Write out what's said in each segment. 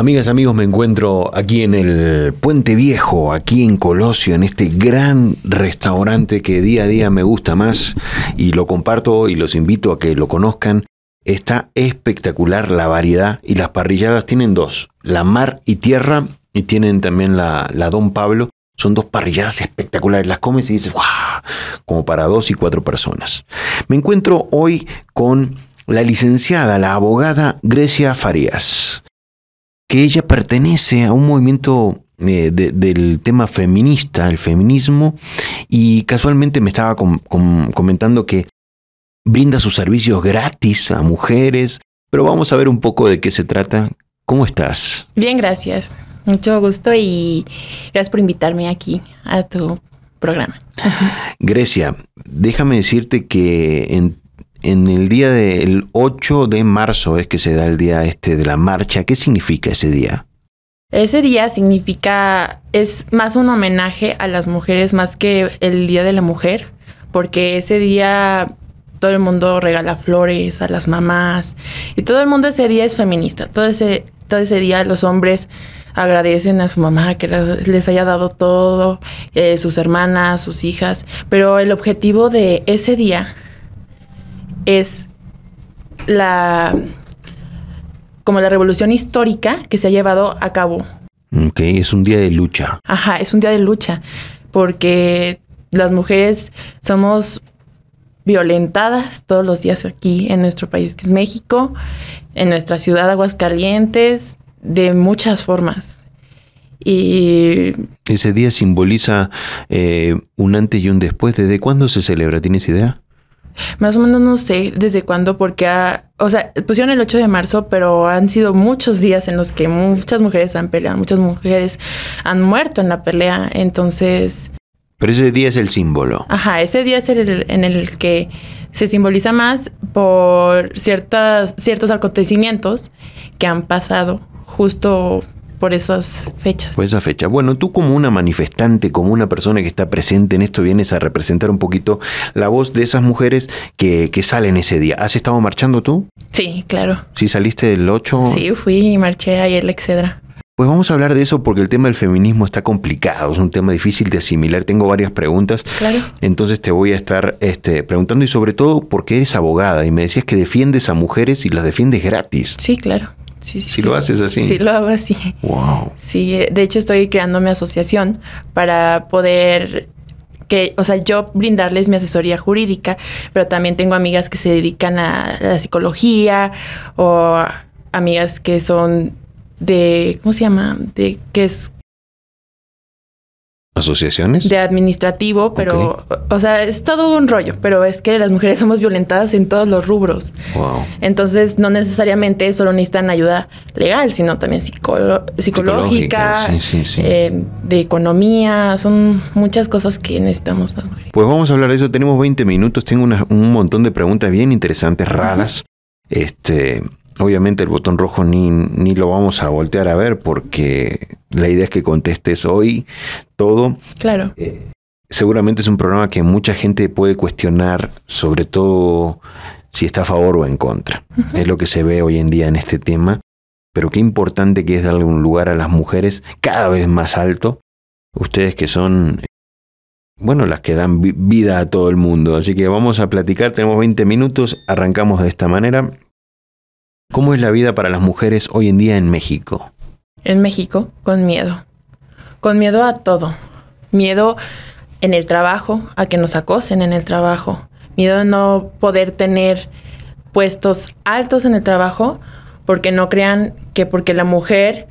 Amigas, amigos, me encuentro aquí en el Puente Viejo, aquí en Colosio, en este gran restaurante que día a día me gusta más y lo comparto y los invito a que lo conozcan. Está espectacular la variedad y las parrilladas tienen dos, la mar y tierra y tienen también la, la Don Pablo. Son dos parrilladas espectaculares, las comes y dices, ¡wow! Como para dos y cuatro personas. Me encuentro hoy con la licenciada, la abogada Grecia Farías que ella pertenece a un movimiento eh, del tema feminista, el feminismo, y casualmente me estaba comentando que brinda sus servicios gratis a mujeres, pero vamos a ver un poco de qué se trata. ¿Cómo estás? Bien, gracias. Mucho gusto y gracias por invitarme aquí a tu programa. Grecia, déjame decirte que en en el día del 8 de marzo es que se da el día este de la marcha. ¿Qué significa ese día? Ese día significa, es más un homenaje a las mujeres más que el Día de la Mujer, porque ese día todo el mundo regala flores a las mamás y todo el mundo ese día es feminista. Todo ese, todo ese día los hombres agradecen a su mamá que les haya dado todo, eh, sus hermanas, sus hijas, pero el objetivo de ese día es la como la revolución histórica que se ha llevado a cabo. Ok, es un día de lucha. Ajá, es un día de lucha, porque las mujeres somos violentadas todos los días aquí en nuestro país, que es México, en nuestra ciudad Aguascalientes, de muchas formas. Y ese día simboliza eh, un antes y un después. ¿Desde cuándo se celebra? ¿Tienes idea? Más o menos no sé desde cuándo, porque, o sea, pusieron el 8 de marzo, pero han sido muchos días en los que muchas mujeres han peleado, muchas mujeres han muerto en la pelea, entonces... Pero ese día es el símbolo. Ajá, ese día es el en el que se simboliza más por ciertas, ciertos acontecimientos que han pasado justo por esas fechas. Por esa fecha. Bueno, tú como una manifestante, como una persona que está presente en esto, vienes a representar un poquito la voz de esas mujeres que, que salen ese día. ¿Has estado marchando tú? Sí, claro. ¿Sí saliste el 8? Sí, fui y marché ayer la Excedra. Pues vamos a hablar de eso porque el tema del feminismo está complicado, es un tema difícil de asimilar. Tengo varias preguntas. Claro. Entonces te voy a estar este, preguntando y sobre todo porque eres abogada y me decías que defiendes a mujeres y las defiendes gratis. Sí, claro. Sí, sí, lo haces así. Sí, lo hago así. Wow. Sí, de hecho estoy creando mi asociación para poder que, o sea, yo brindarles mi asesoría jurídica, pero también tengo amigas que se dedican a la psicología o amigas que son de, ¿cómo se llama? De que es asociaciones? De administrativo, pero, o sea, es todo un rollo, pero es que las mujeres somos violentadas en todos los rubros. Wow. Entonces, no necesariamente solo necesitan ayuda legal, sino también psicológica, eh, de economía, son muchas cosas que necesitamos las mujeres. Pues vamos a hablar de eso, tenemos 20 minutos, tengo un montón de preguntas bien interesantes, raras. Este, Obviamente el botón rojo ni, ni, lo vamos a voltear a ver porque la idea es que contestes hoy todo. Claro. Eh, seguramente es un programa que mucha gente puede cuestionar, sobre todo si está a favor o en contra. Es lo que se ve hoy en día en este tema. Pero qué importante que es darle un lugar a las mujeres cada vez más alto. Ustedes que son, bueno, las que dan vida a todo el mundo. Así que vamos a platicar, tenemos 20 minutos, arrancamos de esta manera. ¿Cómo es la vida para las mujeres hoy en día en México? En México, con miedo. Con miedo a todo. Miedo en el trabajo, a que nos acosen en el trabajo. Miedo a no poder tener puestos altos en el trabajo porque no crean que porque la mujer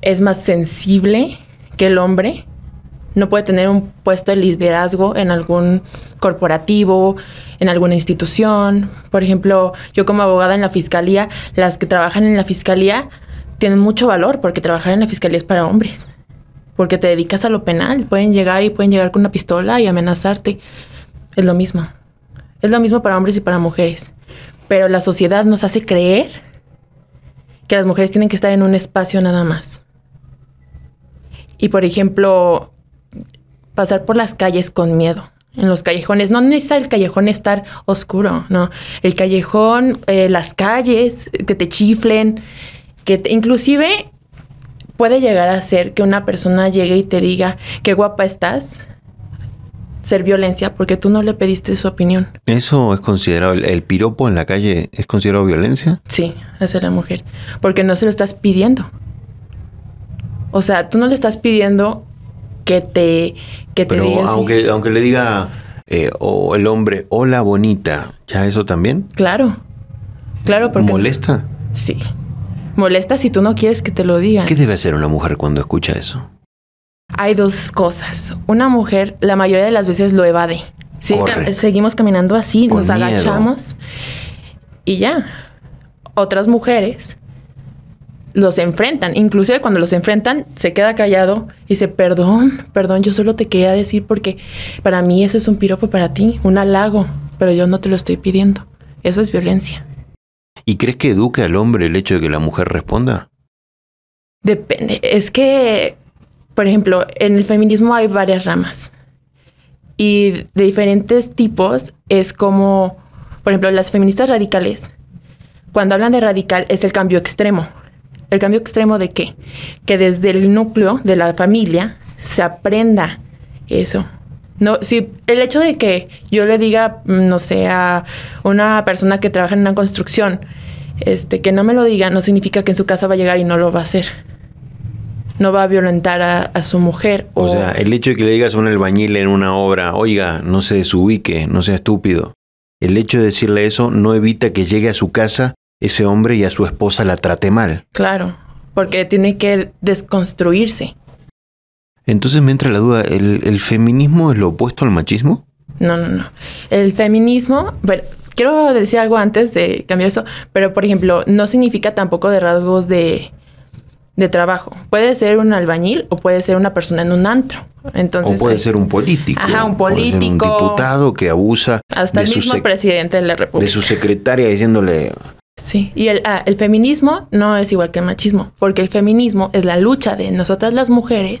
es más sensible que el hombre, no puede tener un puesto de liderazgo en algún corporativo, en alguna institución. Por ejemplo, yo como abogada en la fiscalía, las que trabajan en la fiscalía tienen mucho valor porque trabajar en la fiscalía es para hombres. Porque te dedicas a lo penal. Pueden llegar y pueden llegar con una pistola y amenazarte. Es lo mismo. Es lo mismo para hombres y para mujeres. Pero la sociedad nos hace creer que las mujeres tienen que estar en un espacio nada más. Y por ejemplo, pasar por las calles con miedo. En los callejones, no necesita el callejón estar oscuro, no. El callejón, eh, las calles, que te chiflen, que inclusive puede llegar a ser que una persona llegue y te diga qué guapa estás, ser violencia porque tú no le pediste su opinión. ¿Eso es considerado, el, piropo en la calle es considerado violencia? Sí, hacia la mujer, porque no se lo estás pidiendo. O sea, tú no le estás pidiendo que te, que te Pero aunque, aunque le diga eh, o el hombre, hola bonita, ¿ya eso también? Claro, claro, porque... ¿Molesta? Sí. Molesta si tú no quieres que te lo digan. ¿Qué debe hacer una mujer cuando escucha eso? Hay dos cosas. Una mujer la mayoría de las veces lo evade. seguimos caminando así, nos agachamos y ya. Otras mujeres los enfrentan. Inclusive cuando los enfrentan, se queda callado y dice, perdón, perdón, yo solo te quería decir porque para mí eso es un piropo para ti, un halago, pero yo no te lo estoy pidiendo. Eso es violencia. ¿Y crees que eduque al hombre el hecho de que la mujer responda? Depende. Es que por ejemplo, en el feminismo hay varias ramas y de diferentes tipos es como, por ejemplo, las feministas radicales, cuando hablan de radical es el cambio extremo. ¿El cambio extremo de qué? Que desde el núcleo de la familia se aprenda eso. No, si el hecho de que yo le diga, no sé, a una persona que trabaja en una construcción, este, que no me lo diga, no significa que en su casa va a llegar y no lo va a hacer no va a violentar a, su mujer. O, sea, el hecho de que le digas a un albañil en una obra, oiga, no se desubique, no sea estúpido. El hecho de decirle eso no evita que llegue a su casa ese hombre y a su esposa la trate mal. Claro, porque tiene que desconstruirse. Entonces me entra la duda, ¿el, feminismo es lo opuesto al machismo? No, no, no. El feminismo, bueno, quiero decir algo antes de cambiar eso, pero por ejemplo, no significa tampoco de rasgos de de trabajo. Puede ser un albañil o puede ser una persona en un antro. Entonces, o puede ser un político. Ajá, un político. un diputado que abusa. Hasta el mismo presidente de la República. De su secretaria diciéndole. Sí, y el, ah, el feminismo no es igual que el machismo, porque el feminismo es la lucha de nosotras las mujeres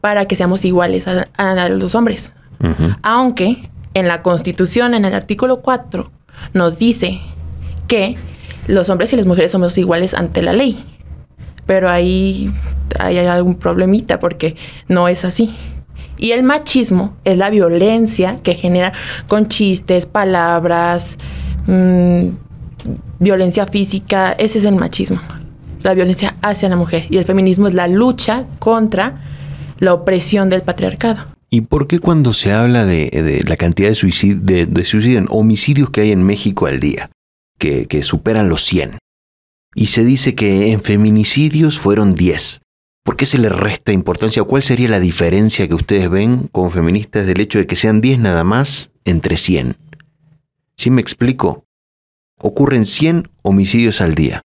para que seamos iguales a, los hombres. Aunque en la Constitución, en el artículo 4, nos dice que los hombres y las mujeres somos iguales ante la ley pero ahí hay algún problemita porque no es así. Y el machismo es la violencia que genera con chistes, palabras, mm, violencia física. Ese es el machismo, la violencia hacia la mujer. Y el feminismo es la lucha contra la opresión del patriarcado. ¿Y por qué cuando se habla de, la cantidad de suicidios, de, homicidios que hay en México al día, que, superan los 100, y se dice que en feminicidios fueron 10. ¿Por qué se le resta importancia? ¿Cuál sería la diferencia que ustedes ven como feministas del hecho de que sean 10 nada más entre 100? ¿Sí me explico? Ocurren 100 homicidios al día.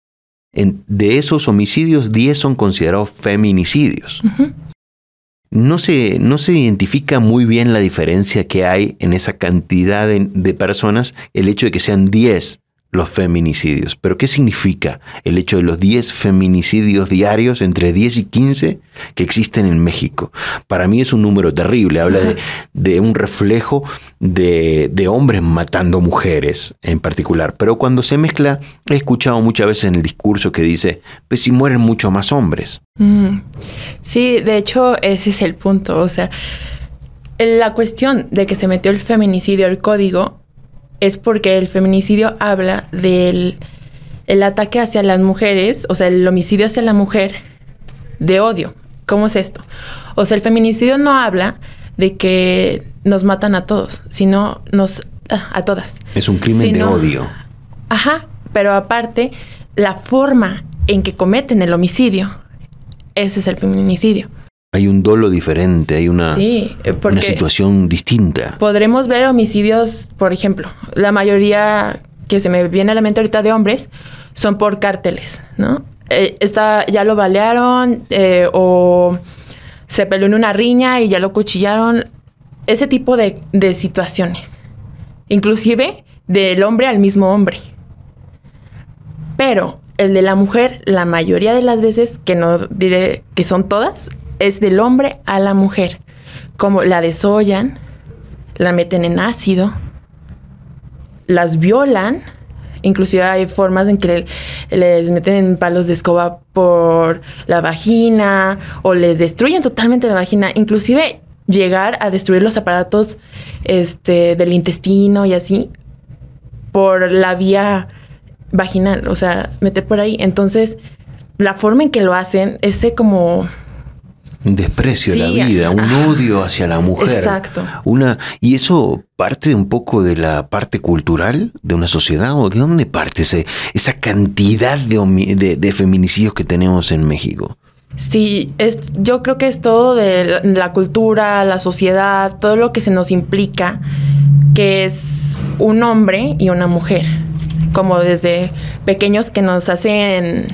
de esos homicidios, 10 son considerados feminicidios. no, se, no se identifica muy bien la diferencia que hay en esa cantidad de, de personas, el hecho de que sean 10 los feminicidios. Pero ¿qué significa el hecho de los 10 feminicidios diarios, entre 10 y 15, que existen en México? Para mí es un número terrible, habla de, un reflejo de, hombres matando mujeres en particular. Pero cuando se mezcla, he escuchado muchas veces en el discurso que dice, pues si mueren mucho más hombres. Mm. Sí, de hecho ese es el punto, o sea... La cuestión de que se metió el feminicidio al código es porque el feminicidio habla del el ataque hacia las mujeres, o sea, el homicidio hacia la mujer de odio. ¿Cómo es esto? O sea, el feminicidio no habla de que nos matan a todos, sino nos ah, a todas. Es un crimen de odio. Ajá, pero aparte la forma en que cometen el homicidio, ese es el feminicidio. Hay un dolo diferente, hay una, eh, una situación distinta. Podremos ver homicidios, por ejemplo, la mayoría que se me viene a la mente ahorita de hombres son por cárteles, ¿no? Eh, está, ya lo balearon eh, o se peleó en una riña y ya lo cuchillaron. Ese tipo de, de situaciones. Inclusive del hombre al mismo hombre. Pero el de la mujer, la mayoría de las veces, que no diré que son todas, es del hombre a la mujer. Como la desollan, la meten en ácido, las violan Inclusive hay formas en que les meten palos de escoba por la vagina o les destruyen totalmente la vagina. Inclusive llegar a destruir los aparatos este, del intestino y así por la vía vaginal, o sea, meter por ahí. Entonces, la forma en que lo hacen, ese como un desprecio de la vida, un odio hacia la mujer. Exacto. Una, y eso parte un poco de la parte cultural de una sociedad, o de dónde parte ese, esa cantidad de, de, feminicidios que tenemos en México. Sí, es, yo creo que es todo de la cultura, la sociedad, todo lo que se nos implica, que es un hombre y una mujer, como desde pequeños que nos hacen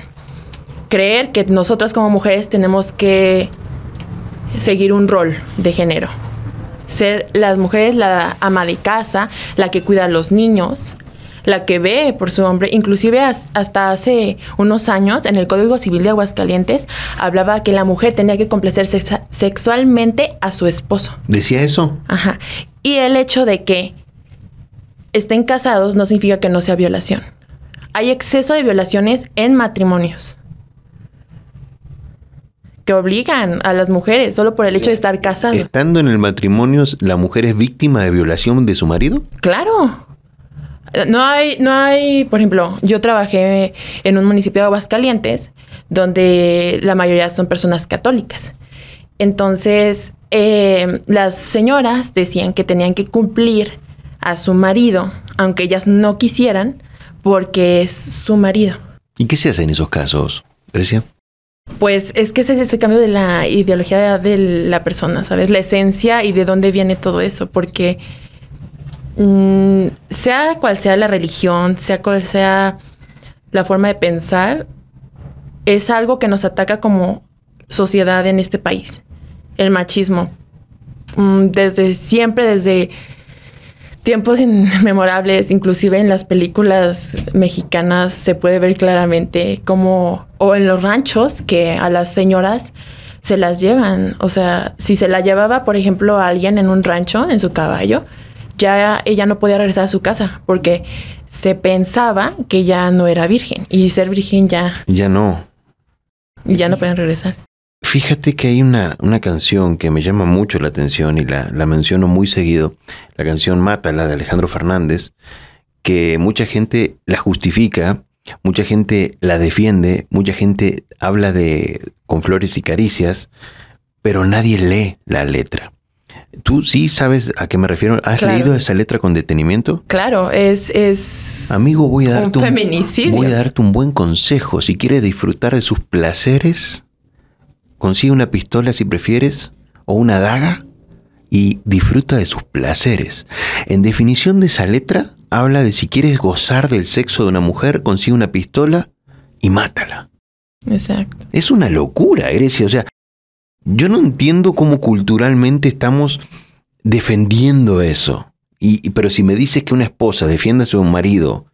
creer que nosotras como mujeres tenemos que seguir un rol de género. Ser las mujeres la ama de casa, la que cuida a los niños, la que ve por su hombre. Inclusive hasta hace unos años en el Código Civil de Aguascalientes hablaba que la mujer tenía que complacerse sexualmente a su esposo. ¿Decía eso? Ajá. Y el hecho de que estén casados no significa que no sea violación. Hay exceso de violaciones en matrimonios que obligan a las mujeres solo por el hecho de estar casadas. Estando en el matrimonio, ¿la mujer es víctima de violación de su marido? Claro. No hay, no hay, por ejemplo, yo trabajé en un municipio de Aguascalientes donde la mayoría son personas católicas. Entonces, eh, las señoras decían que tenían que cumplir a su marido, aunque ellas no quisieran, porque es su marido. ¿Y qué se hace en esos casos, Precia? Pues es que ese es el cambio de la ideología de la persona, ¿sabes? La esencia y de dónde viene todo eso, porque mm, sea cual sea la religión, sea cual sea la forma de pensar, es algo que nos ataca como sociedad en este país, el machismo. Mm, desde siempre, desde tiempos inmemorables, inclusive en las películas mexicanas se puede ver claramente cómo, o en los ranchos, que a las señoras se las llevan. O sea, si se la llevaba, por ejemplo, a alguien en un rancho, en su caballo, ya ella no podía regresar a su casa porque se pensaba que ya no era virgen y ser virgen ya... Ya no. Ya no pueden regresar. Fíjate que hay una, una, canción que me llama mucho la atención y la, la menciono muy seguido, la canción Mátala de Alejandro Fernández, que mucha gente la justifica, mucha gente la defiende, mucha gente habla de con flores y caricias, pero nadie lee la letra. ¿Tú sí sabes a qué me refiero? ¿Has leído esa letra con detenimiento? Claro, es... es Amigo, voy a, darte un, feminicidio. voy a darte un buen consejo. Si quieres disfrutar de sus placeres, Consigue una pistola si prefieres, o una daga, y disfruta de sus placeres. En definición de esa letra, habla de si quieres gozar del sexo de una mujer, consigue una pistola y mátala. Exacto. Es una locura, Eresia. O sea, yo no entiendo cómo culturalmente estamos defendiendo eso. Y, pero si me dices que una esposa defiende a su marido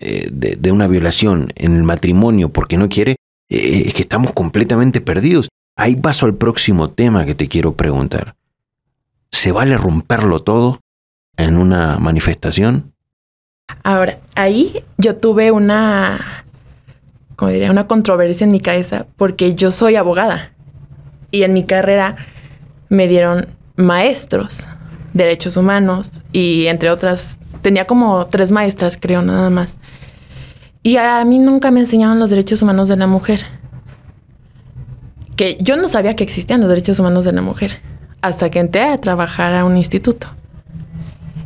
eh, de, una violación en el matrimonio porque no quiere, eh, es que estamos completamente perdidos. Ahí paso al próximo tema que te quiero preguntar. ¿Se vale romperlo todo en una manifestación? Ahora, ahí yo tuve una, como diría, una controversia en mi cabeza porque yo soy abogada y en mi carrera me dieron maestros, derechos humanos y entre otras, tenía como tres maestras creo nada más. Y a mí nunca me enseñaron los derechos humanos de la mujer que yo no sabía que existían los derechos humanos de la mujer hasta que entré a trabajar a un instituto.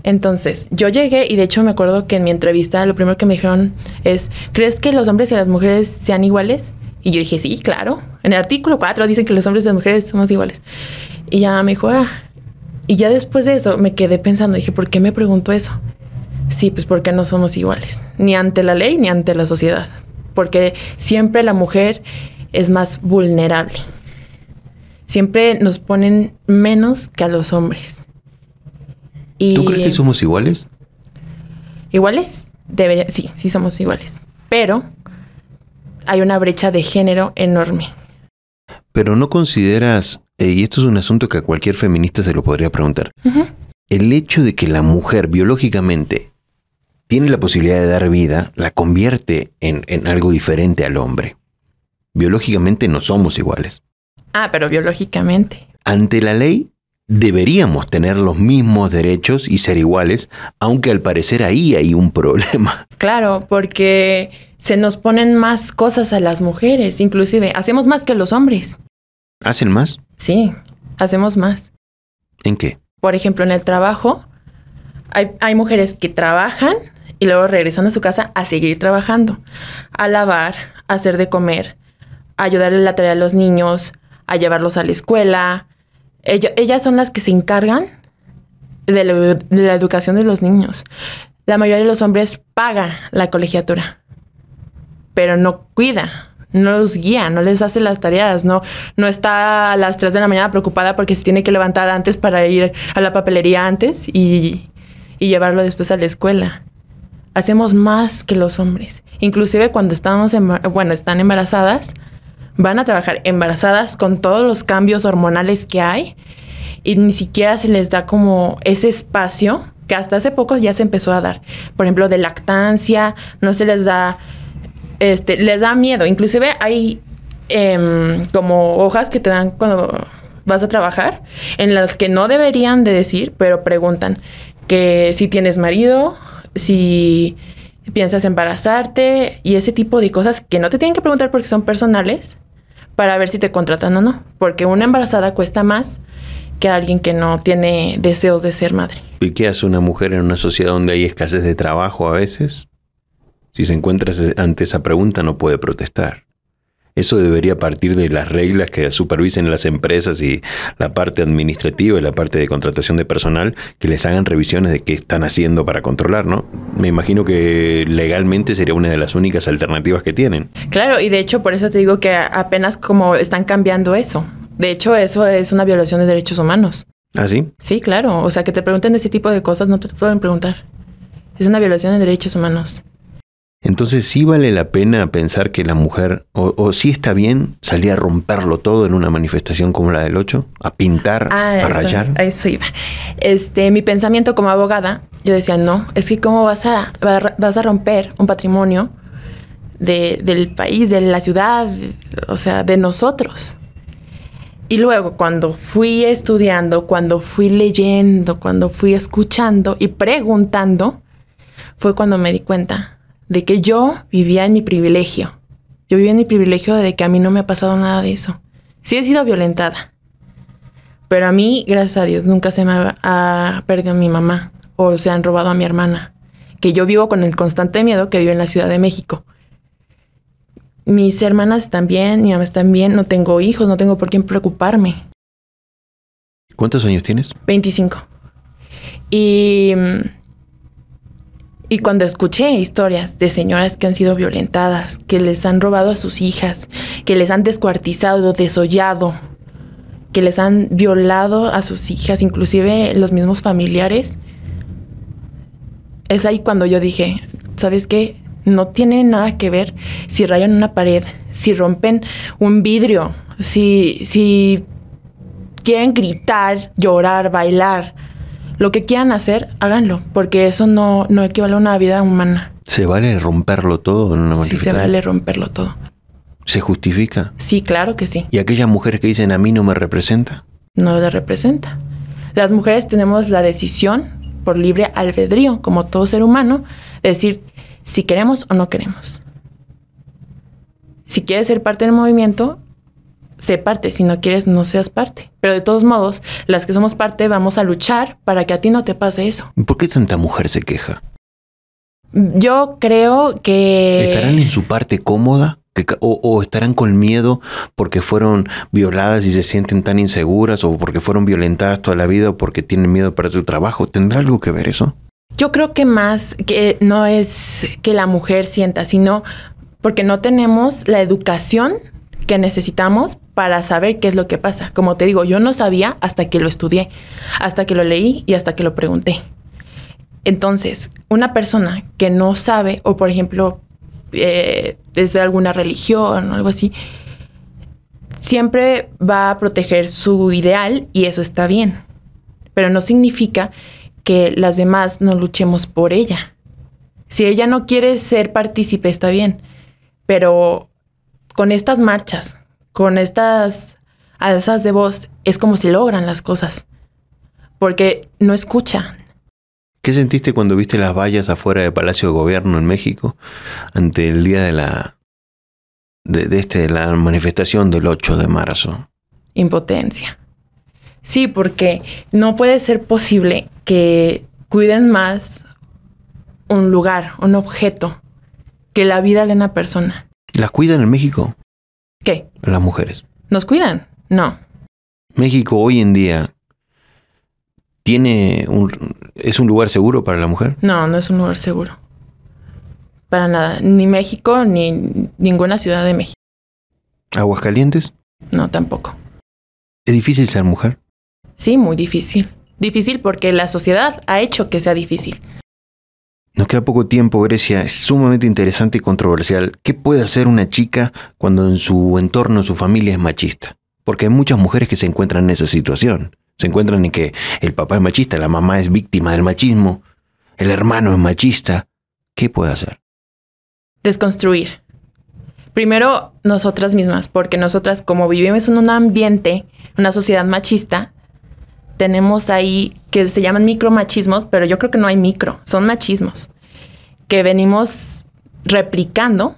Entonces, yo llegué y de hecho me acuerdo que en mi entrevista lo primero que me dijeron es, ¿crees que los hombres y las mujeres sean iguales? Y yo dije, sí, claro. En el artículo 4 dicen que los hombres y las mujeres somos iguales. Y ya me dijo, ah. Y ya después de eso me quedé pensando, dije, ¿por qué me pregunto eso? Sí, pues porque no somos iguales, ni ante la ley ni ante la sociedad. Porque siempre la mujer es más vulnerable. Siempre nos ponen menos que a los hombres. ¿Tú crees que somos iguales? Iguales, debería, sí, sí somos iguales. Pero hay una brecha de género enorme. Pero no consideras, eh, y esto es un asunto que a cualquier feminista se lo podría preguntar, el hecho de que la mujer biológicamente tiene la posibilidad de dar vida, la convierte en, en algo diferente al hombre. Biológicamente no somos iguales. Ah, pero biológicamente. Ante la ley deberíamos tener los mismos derechos y ser iguales, aunque al parecer ahí hay un problema. Claro, porque se nos ponen más cosas a las mujeres, inclusive hacemos más que los hombres. ¿Hacen más? Sí, hacemos más. ¿En qué? Por ejemplo, en el trabajo, hay, hay mujeres que trabajan y luego regresan a su casa a seguir trabajando, a lavar, a hacer de comer, ayudarle la tarea a los niños, a llevarlos a la escuela. Ella- ellas son las que se encargan de la, educación de los niños. La mayoría de los hombres paga la colegiatura, pero no cuida, no los guía, no les hace las tareas, no, no está a las 3 de la mañana preocupada porque se tiene que levantar antes para ir a la papelería antes y, y llevarlo después a la escuela. Hacemos más que los hombres. Inclusive cuando estamos, emba- bueno, están embarazadas, van a trabajar embarazadas con todos los cambios hormonales que hay y ni siquiera se les da como ese espacio que hasta hace poco ya se empezó a dar. Por ejemplo, de lactancia, no se les da, este, les da miedo. Inclusive hay em, como hojas que te dan cuando vas a trabajar, en las que no deberían de decir, pero preguntan que si tienes marido, si piensas embarazarte y ese tipo de cosas que no te tienen que preguntar porque son personales para ver si te contratan o no. Porque una embarazada cuesta más que alguien que no tiene deseos de ser madre. ¿Y qué hace una mujer en una sociedad donde hay escasez de trabajo a veces? Si se encuentra ante esa pregunta no puede protestar. Eso debería partir de las reglas que supervisen las empresas y la parte administrativa y la parte de contratación de personal, que les hagan revisiones de qué están haciendo para controlar, ¿no? Me imagino que legalmente sería una de las únicas alternativas que tienen. Claro, y de hecho por eso te digo que apenas como están cambiando eso. De hecho, eso es una violación de derechos humanos. ¿Ah, sí? Sí, claro. O sea, que te pregunten ese tipo de cosas no te pueden preguntar. Es una violación de derechos humanos. Entonces sí vale la pena pensar que la mujer, o, o sí está bien salir a romperlo todo en una manifestación como la del 8, a pintar, Ah, a eso, rayar. a eso iba. Este, mi pensamiento como abogada, yo decía, no, es que cómo vas a, vas a romper un patrimonio de- del país, de la ciudad, o sea, de nosotros. Y luego cuando fui estudiando, cuando fui leyendo, cuando fui escuchando y preguntando, fue cuando me di cuenta de que yo vivía en mi privilegio. Yo vivía en mi privilegio de que a mí no me ha pasado nada de eso. Sí he sido violentada. Pero a mí, gracias a Dios, nunca se me ha, perdido mi mamá o se han robado a mi hermana. Que yo vivo con el constante miedo que vivo en la Ciudad de México. Mis hermanas están bien, mi mamá está bien, no tengo hijos, no tengo por qué preocuparme. ¿Cuántos años tienes? 25. Y, mm, y cuando escuché historias de señoras que han sido violentadas, que les han robado a sus hijas, que les han descuartizado, desollado, que les han violado a sus hijas, inclusive los mismos familiares, es ahí cuando yo dije, ¿sabes qué? No tiene nada que ver si rayan una pared, si rompen un vidrio, si, si quieren gritar, llorar, bailar, lo que quieran hacer, háganlo, porque eso no, no equivale a una vida humana. ¿Se vale romperlo todo en una Sí se vale romperlo todo. ¿Se justifica? Sí, claro que sí. ¿Y aquellas mujeres que dicen a mí no me representa? No le representa. Las mujeres tenemos la decisión por libre albedrío, como todo ser humano, de decir si queremos o no queremos. Si quieres ser parte del movimiento, sé parte. Si no quieres, no seas parte. Pero de todos modos, las que somos parte vamos a luchar para que a ti no te pase eso. ¿Y ¿Por qué tanta mujer se queja? Yo creo que... ¿Estarán en su parte cómoda? ¿Que ca- o, o estarán con miedo porque fueron violadas y se sienten tan inseguras? ¿O porque fueron violentadas toda la vida? ¿O porque tienen miedo para su trabajo? ¿Tendrá algo que ver eso? Yo creo que más que no es que la mujer sienta, sino porque no tenemos la educación que necesitamos para saber qué es lo que pasa. Como te digo, yo no sabía hasta que lo estudié, hasta que lo leí y hasta que lo pregunté. Entonces, una persona que no sabe, o por ejemplo, eh, es de alguna religión o algo así, siempre va a proteger su ideal y eso está bien. Pero no significa que las demás no luchemos por ella. Si ella no quiere ser partícipe, está bien. Pero con estas marchas, con estas alzas de voz, es como se logran las cosas. Porque no escucha. ¿Qué sentiste cuando viste las vallas afuera del Palacio de Gobierno en México ante el día de la de, este, la manifestación del 8 de marzo? Impotencia. Sí, porque no puede ser posible que cuiden más un lugar, un objeto, que la vida de una persona. ¿Las cuidan en México? ¿Qué? Las mujeres. ¿Nos cuidan? No. México hoy en día tiene un, es un lugar seguro para la mujer. No, no es un lugar seguro. Para nada. Ni México ni ninguna ciudad de México. ¿Aguascalientes? No, tampoco. ¿Es difícil ser mujer? Sí, muy difícil. Difícil porque la sociedad ha hecho que sea difícil. Nos queda poco tiempo, Grecia. Es sumamente interesante y controversial. ¿Qué puede hacer una chica cuando en su entorno, su familia es machista? Porque hay muchas mujeres que se encuentran en esa situación. Se encuentran en que el papá es machista, la mamá es víctima del machismo, el hermano es machista. ¿Qué puede hacer? Desconstruir. Primero, nosotras mismas, porque nosotras como vivimos en un ambiente, una sociedad machista, tenemos ahí que se llaman micromachismos, pero yo creo que no hay micro, son machismos que venimos replicando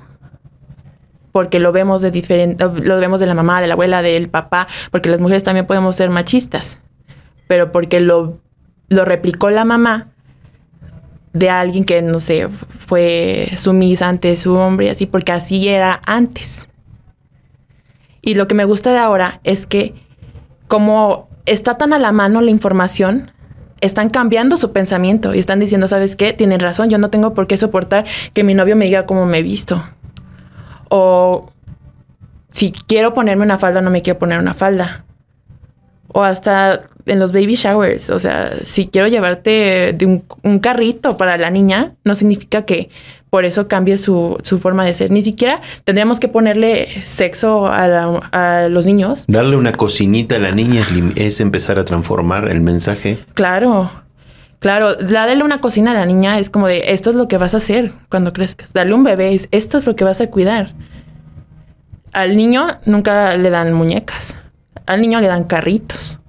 porque lo vemos de diferente, lo vemos de la mamá, de la abuela, del papá, porque las mujeres también podemos ser machistas, pero porque lo, lo replicó la mamá de alguien que, no sé, fue sumisa ante su hombre, así, porque así era antes. Y lo que me gusta de ahora es que como está tan a la mano la información, están cambiando su pensamiento y están diciendo, ¿sabes qué? Tienen razón, yo no tengo por qué soportar que mi novio me diga cómo me he visto. O si quiero ponerme una falda, no me quiero poner una falda. O hasta en los baby showers, o sea, si quiero llevarte de un, carrito para la niña, no significa que por eso cambie su, forma de ser. Ni siquiera tendríamos que ponerle sexo a, los niños. Darle una cocinita a la niña es, empezar a transformar el mensaje. Claro, claro. Darle una cocina a la niña es como de, esto es lo que vas a hacer cuando crezcas. Darle un bebé es, esto es lo que vas a cuidar. Al niño nunca le dan muñecas. Al niño le dan carritos.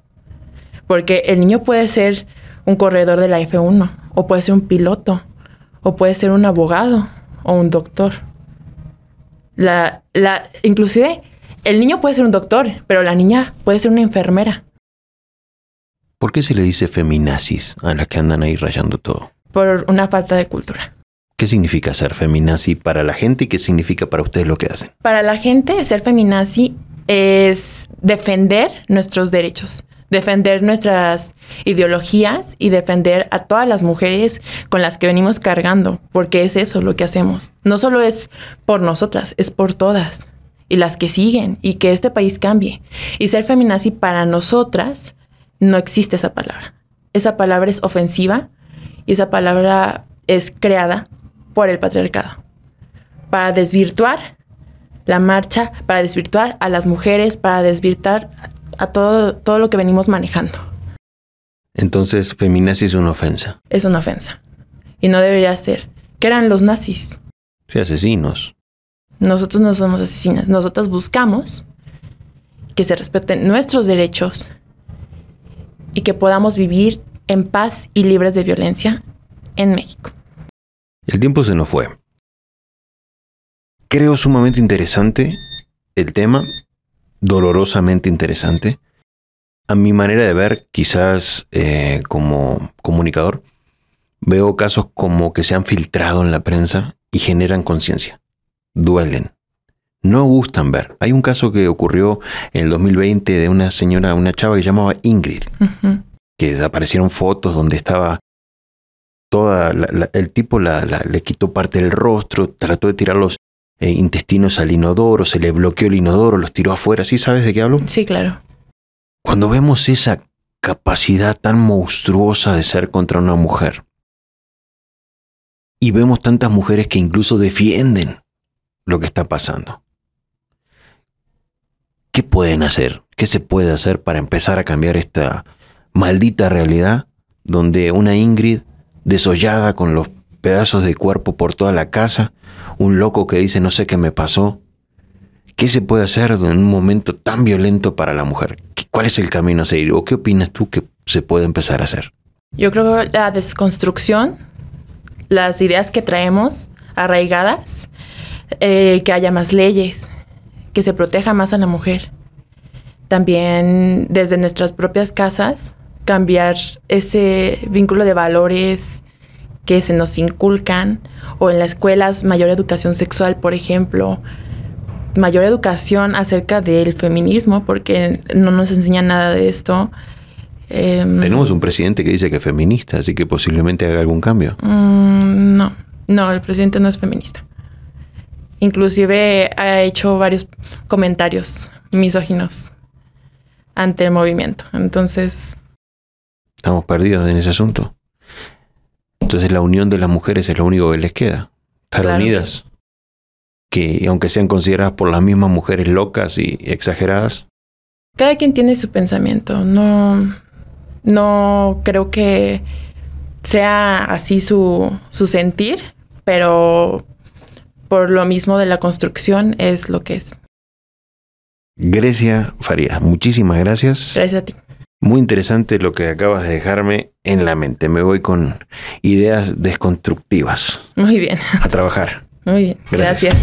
Porque el niño puede ser un corredor de la F1 o puede ser un piloto o puede ser un abogado o un doctor. La, la, inclusive, el niño puede ser un doctor, pero la niña puede ser una enfermera. ¿Por qué se le dice feminazis a las que andan ahí rayando todo? Por una falta de cultura. ¿Qué significa ser feminazi para la gente y qué significa para ustedes lo que hacen? Para la gente, ser feminazi es defender nuestros derechos, defender nuestras ideologías y defender a todas las mujeres con las que venimos cargando, porque es eso lo que hacemos. No solo es por nosotras, es por todas y las que siguen y que este país cambie. Y ser feminazi para nosotras no existe esa palabra. Esa palabra es ofensiva y esa palabra es creada por el patriarcado para desvirtuar la marcha, para desvirtuar a las mujeres, para desvirtuar a todo, todo lo que venimos manejando. Entonces, feminazi es una ofensa. Es una ofensa. Y no debería ser. ¿Qué eran los nazis? Sí, asesinos. Nosotros no somos asesinas. Nosotros buscamos que se respeten nuestros derechos y que podamos vivir en paz y libres de violencia en México. El tiempo se nos fue. Creo sumamente interesante el tema, dolorosamente interesante. A mi manera de ver, quizás eh, como comunicador, veo casos como que se han filtrado en la prensa y generan conciencia. Duelen. No gustan ver. Hay un caso que ocurrió en el 2020 de una señora, una chava que llamaba Ingrid, que aparecieron fotos donde estaba toda, el tipo le quitó parte del rostro, trató de tirar los eh, intestinos al inodoro, se le bloqueó el inodoro, los tiró afuera. ¿Sí sabes de qué hablo? Sí, claro. Cuando vemos esa capacidad tan monstruosa de ser contra una mujer, y vemos tantas mujeres que incluso defienden lo que está pasando, ¿qué pueden hacer? ¿Qué se puede hacer para empezar a cambiar esta maldita realidad donde una Ingrid desollada con los pedazos de cuerpo por toda la casa, un loco que dice no sé qué me pasó. ¿Qué se puede hacer en un momento tan violento para la mujer? ¿Cuál es el camino a seguir? ¿O qué opinas tú que se puede empezar a hacer? Yo creo que la desconstrucción, las ideas que traemos arraigadas, eh, que haya más leyes, que se proteja más a la mujer. También desde nuestras propias casas, cambiar ese vínculo de valores que se nos inculcan, o en las escuelas mayor educación sexual, por ejemplo, mayor educación acerca del feminismo, porque no nos enseña nada de esto. Em, Tenemos un presidente que dice que es feminista, así que posiblemente haga algún cambio. Mm, no, no, el presidente no es feminista. Inclusive ha hecho varios comentarios misóginos ante el movimiento. Entonces... Estamos perdidos en ese asunto. Entonces la unión de las mujeres es lo único que les queda. Estar unidas. Que aunque sean consideradas por las mismas mujeres locas y exageradas. Cada quien tiene su pensamiento. No, no creo que sea así su, su sentir, pero por lo mismo de la construcción es lo que es. Grecia Farías, muchísimas gracias. Gracias a ti. Muy interesante lo que acabas de dejarme en la mente. Me voy con ideas desconstructivas. Muy bien. A trabajar. Muy bien. gracias.